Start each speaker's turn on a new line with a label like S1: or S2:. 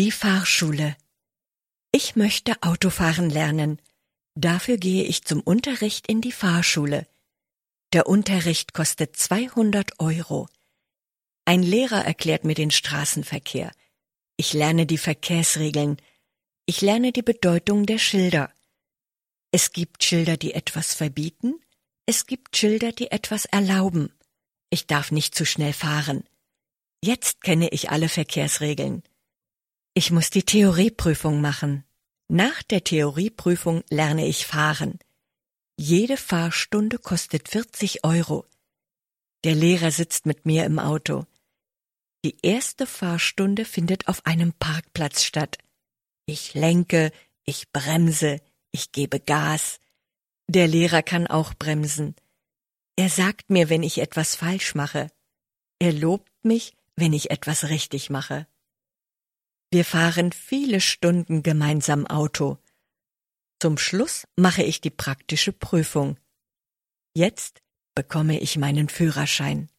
S1: Die Fahrschule. Ich möchte Autofahren lernen. Dafür gehe ich zum Unterricht in die Fahrschule. Der Unterricht kostet 200 Euro. Ein Lehrer erklärt mir den Straßenverkehr. Ich lerne die Verkehrsregeln. Ich lerne die Bedeutung der Schilder. Es gibt Schilder, die etwas verbieten. Es gibt Schilder, die etwas erlauben. Ich darf nicht zu schnell fahren. Jetzt kenne ich alle Verkehrsregeln. Ich muss die Theorieprüfung machen. Nach der Theorieprüfung lerne ich fahren. Jede Fahrstunde kostet 40 Euro. Der Lehrer sitzt mit mir im Auto. Die erste Fahrstunde findet auf einem Parkplatz statt. Ich lenke, ich bremse, ich gebe Gas. Der Lehrer kann auch bremsen. Er sagt mir, wenn ich etwas falsch mache. Er lobt mich, wenn ich etwas richtig mache. Wir fahren viele Stunden gemeinsam Auto. Zum Schluss mache ich die praktische Prüfung. Jetzt bekomme ich meinen Führerschein.